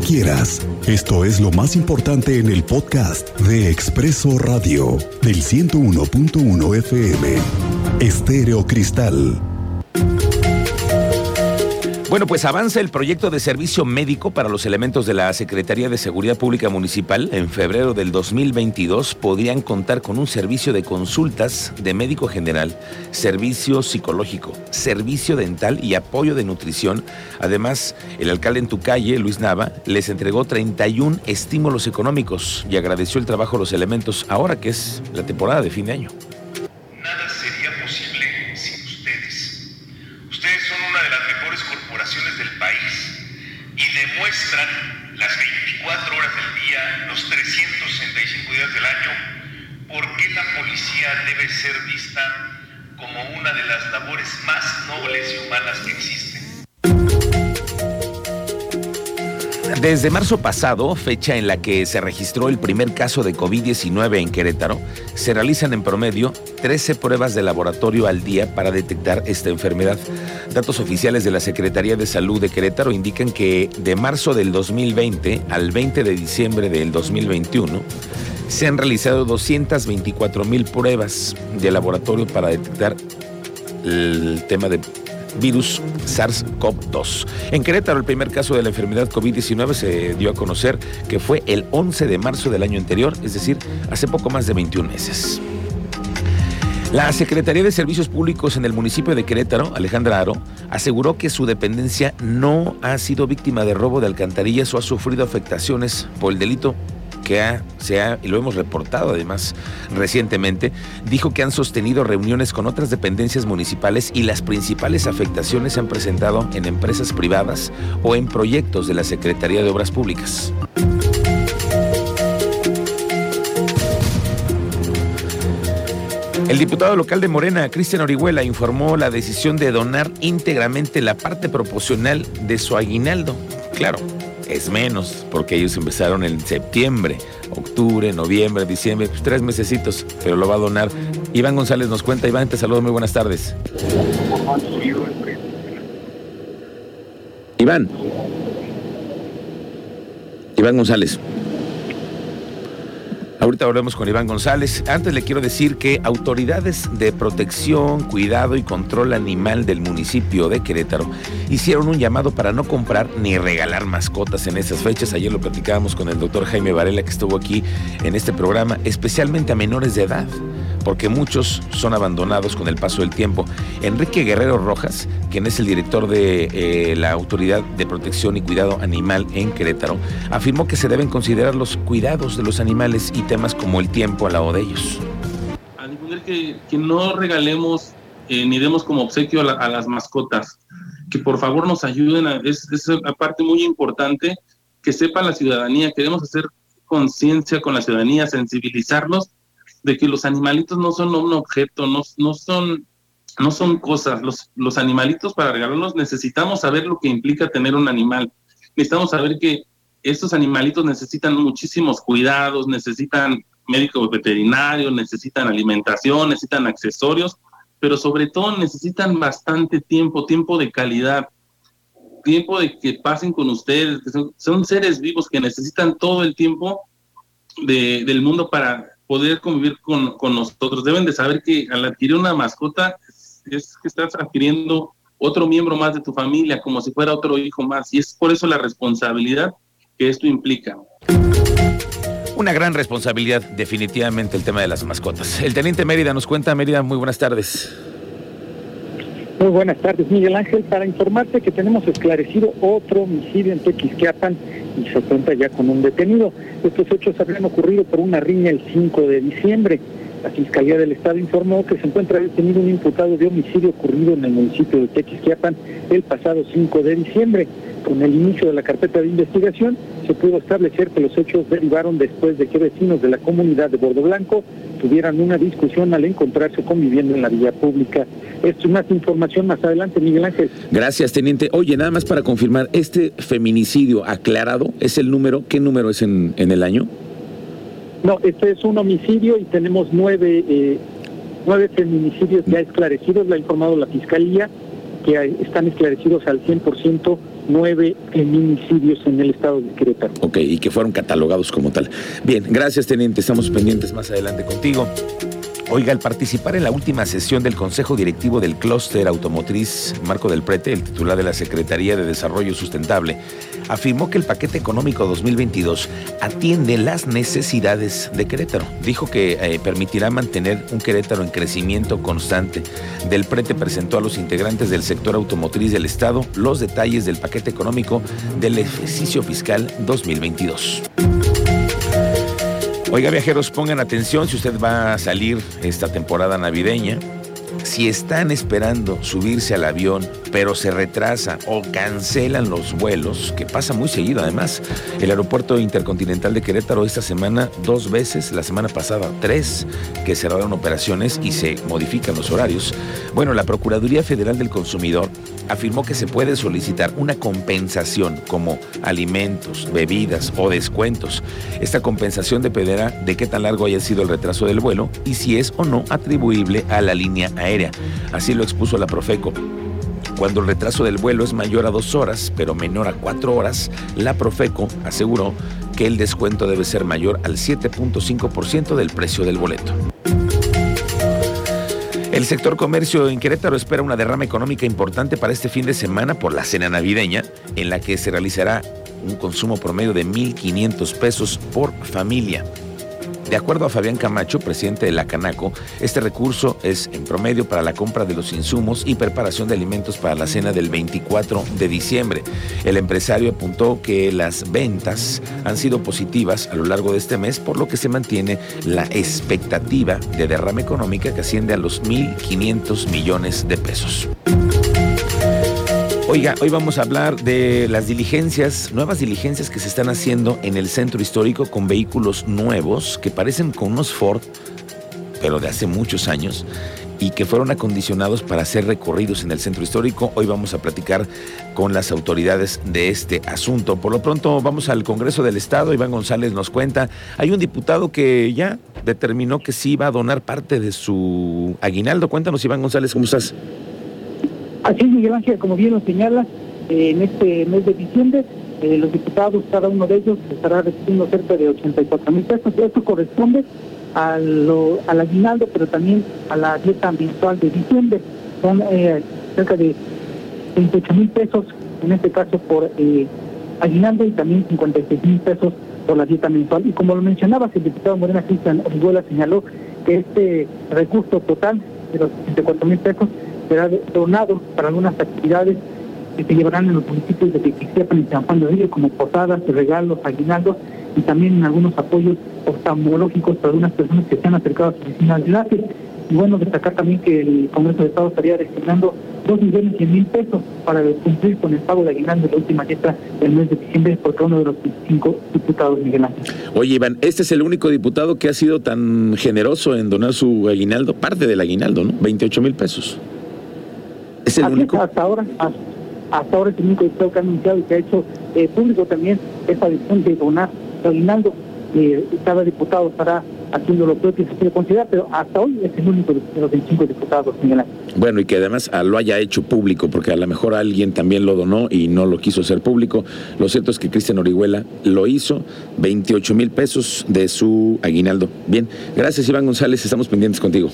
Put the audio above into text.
quieras. Esto es lo más importante en el podcast de Expreso Radio del 101.1 FM. Estéreo Cristal. Bueno, pues avanza el proyecto de servicio médico para los elementos de la Secretaría de Seguridad Pública Municipal. En febrero del 2022 podrían contar con un servicio de consultas de médico general, servicio psicológico, servicio dental y apoyo de nutrición. Además, el alcalde en tu calle, Luis Nava, les entregó 31 estímulos económicos y agradeció el trabajo de los elementos ahora que es la temporada de fin de año. Debe ser vista como una de las labores más nobles y humanas que existen. Desde marzo pasado, fecha en la que se registró el primer caso de COVID-19 en Querétaro, se realizan en promedio 13 pruebas de laboratorio al día para detectar esta enfermedad. Datos oficiales de la Secretaría de Salud de Querétaro indican que de marzo del 2020 al 20 de diciembre del 2021 se han realizado 224 mil pruebas de laboratorio para detectar el tema de virus SARS-CoV-2. En Querétaro, el primer caso de la enfermedad COVID-19 se dio a conocer que fue el 11 de marzo del año anterior, es decir, hace poco más de 21 meses. La Secretaría de Servicios Públicos en el municipio de Querétaro, Alejandra Aro, aseguró que su dependencia no ha sido víctima de robo de alcantarillas o ha sufrido afectaciones por el delito que se ha, y lo hemos reportado además recientemente, dijo que han sostenido reuniones con otras dependencias municipales y las principales afectaciones se han presentado en empresas privadas o en proyectos de la Secretaría de Obras Públicas. El diputado local de Morena, Cristian Orihuela, informó la decisión de donar íntegramente la parte proporcional de su aguinaldo. Claro, es menos, porque ellos empezaron en septiembre, octubre, noviembre, diciembre, pues tres mesecitos, pero lo va a donar. Iván González nos cuenta. Iván, te saludo, muy buenas tardes. Iván. Iván González. Ahorita volvemos con Iván González. Antes le quiero decir que autoridades de protección, cuidado y control animal del municipio de Querétaro hicieron un llamado para no comprar ni regalar mascotas en esas fechas. Ayer lo platicábamos con el doctor Jaime Varela que estuvo aquí en este programa, especialmente a menores de edad porque muchos son abandonados con el paso del tiempo. Enrique Guerrero Rojas, quien es el director de eh, la Autoridad de Protección y Cuidado Animal en Querétaro, afirmó que se deben considerar los cuidados de los animales y temas como el tiempo al lado de ellos. A que, que no regalemos eh, ni demos como obsequio a, las mascotas, que por favor nos ayuden, a, es, es una parte muy importante, que sepa la ciudadanía, queremos hacer conciencia con la ciudadanía, sensibilizarlos de que los animalitos no son un objeto, no, no son no son cosas, los, los animalitos para regalarlos necesitamos saber lo que implica tener un animal. Necesitamos saber que estos animalitos necesitan muchísimos cuidados, necesitan médicos veterinarios, necesitan alimentación, necesitan accesorios, pero sobre todo necesitan bastante tiempo, tiempo de calidad, tiempo de que pasen con ustedes, son, seres vivos que necesitan todo el tiempo de, del mundo para poder convivir con, con, nosotros. Deben de saber que al adquirir una mascota es que estás adquiriendo otro miembro más de tu familia, como si fuera otro hijo más. Y es por eso la responsabilidad que esto implica. Una gran responsabilidad, definitivamente, el tema de las mascotas. El teniente Mérida nos cuenta, Mérida, muy buenas tardes. Muy buenas tardes, Miguel Ángel. Para informarte que tenemos esclarecido otro homicidio en Tequisquiapan y se cuenta ya con un detenido. Estos hechos habrían ocurrido por una riña el 5 de diciembre. La Fiscalía del Estado informó que se encuentra detenido un imputado de homicidio ocurrido en el municipio de Tequisquiapan el pasado 5 de diciembre. Con el inicio de la carpeta de investigación, se pudo establecer que los hechos derivaron después de que vecinos de la comunidad de Bordo Blanco tuvieran una discusión al encontrarse conviviendo en la vía pública. Esto es más información más adelante, Miguel Ángel. Gracias, teniente. Oye, nada más para confirmar, ¿este feminicidio aclarado es el número? ¿Qué número es en, en el año? No, este es un homicidio y tenemos nueve, eh, nueve feminicidios ya esclarecidos, lo ha informado la Fiscalía, que están esclarecidos al 100% nueve feminicidios en el estado de Querétaro. Ok, y que fueron catalogados como tal. Bien, gracias, teniente. Estamos pendientes más adelante contigo. Oiga, al participar en la última sesión del Consejo Directivo del Clúster Automotriz Marco del Prete, el titular de la Secretaría de Desarrollo Sustentable, afirmó que el paquete económico 2022 atiende las necesidades de Querétaro. Dijo que eh, permitirá mantener un Querétaro en crecimiento constante. Del Prete presentó a los integrantes del sector automotriz del Estado los detalles del paquete económico del ejercicio fiscal 2022. Oiga, viajeros, pongan atención si usted va a salir esta temporada navideña. Si están esperando subirse al avión, pero se retrasa o cancelan los vuelos, que pasa muy seguido además, el aeropuerto intercontinental de Querétaro esta semana dos veces, la semana pasada tres, que cerraron operaciones y se modifican los horarios. Bueno, la Procuraduría Federal del Consumidor afirmó que se puede solicitar una compensación como alimentos, bebidas o descuentos. Esta compensación dependerá de qué tan largo haya sido el retraso del vuelo y si es o no atribuible a la línea aérea. Así lo expuso la Profeco. Cuando el retraso del vuelo es mayor a dos horas, pero menor a cuatro horas, la Profeco aseguró que el descuento debe ser mayor al 7.5% del precio del boleto. El sector comercio en Querétaro espera una derrama económica importante para este fin de semana por la cena navideña, en la que se realizará un consumo promedio de 1.500 pesos por familia. De acuerdo a Fabián Camacho, presidente de la Canaco, este recurso es en promedio para la compra de los insumos y preparación de alimentos para la cena del 24 de diciembre. El empresario apuntó que las ventas han sido positivas a lo largo de este mes, por lo que se mantiene la expectativa de derrama económica que asciende a los 1.500 millones de pesos. Oiga, hoy vamos a hablar de las diligencias, nuevas diligencias que se están haciendo en el centro histórico con vehículos nuevos que parecen con unos Ford, pero de hace muchos años, y que fueron acondicionados para ser recorridos en el centro histórico. Hoy vamos a platicar con las autoridades de este asunto. Por lo pronto vamos al Congreso del Estado. Iván González nos cuenta, hay un diputado que ya determinó que sí va a donar parte de su aguinaldo. Cuéntanos, Iván González, ¿cómo estás? Así es, Miguel Ángel, como bien lo señala, eh, en este mes de diciembre, eh, los diputados, cada uno de ellos, estará recibiendo cerca de 84 mil pesos. Esto corresponde a al aguinaldo, pero también a la dieta mensual de diciembre. Son eh, cerca de 28 mil pesos, en este caso por aguinaldo, y también 56 mil pesos por la dieta mensual. Y como lo mencionabas, el diputado Morena Cristian Orihuela señaló que este recurso total de los 84 mil pesos será donado para algunas actividades que se llevarán en los municipios de Tequisquiapan y San Juan de Río, como posadas, regalos, aguinaldos y también en algunos apoyos oftalmológicos para algunas personas que se han acercado a su oficina de. Y bueno, destacar también que el Congreso de Estado estaría destinando dos millones y mil pesos para cumplir con el pago de aguinaldo de la última dieta del mes de diciembre por cada uno de los cinco diputados, Miguel Ángel. Oye, Iván, este es el único diputado que ha sido tan generoso en donar su aguinaldo, parte del aguinaldo, ¿no? 28 mil pesos. ¿Es el único? Hasta ahora, hasta ahora es el único diputado que ha anunciado y que ha hecho eh, público también esa decisión de donar aguinaldo. Eh, cada diputado estará haciendo lo propio que se quiere considerar, pero hasta hoy es el único de los 25 diputados, Miguel Bueno, y que además ah, lo haya hecho público, porque a lo mejor alguien también lo donó y no lo quiso hacer público. Lo cierto es que Cristian Orihuela lo hizo, 28 mil pesos de su aguinaldo. Bien, gracias Iván González, estamos pendientes contigo.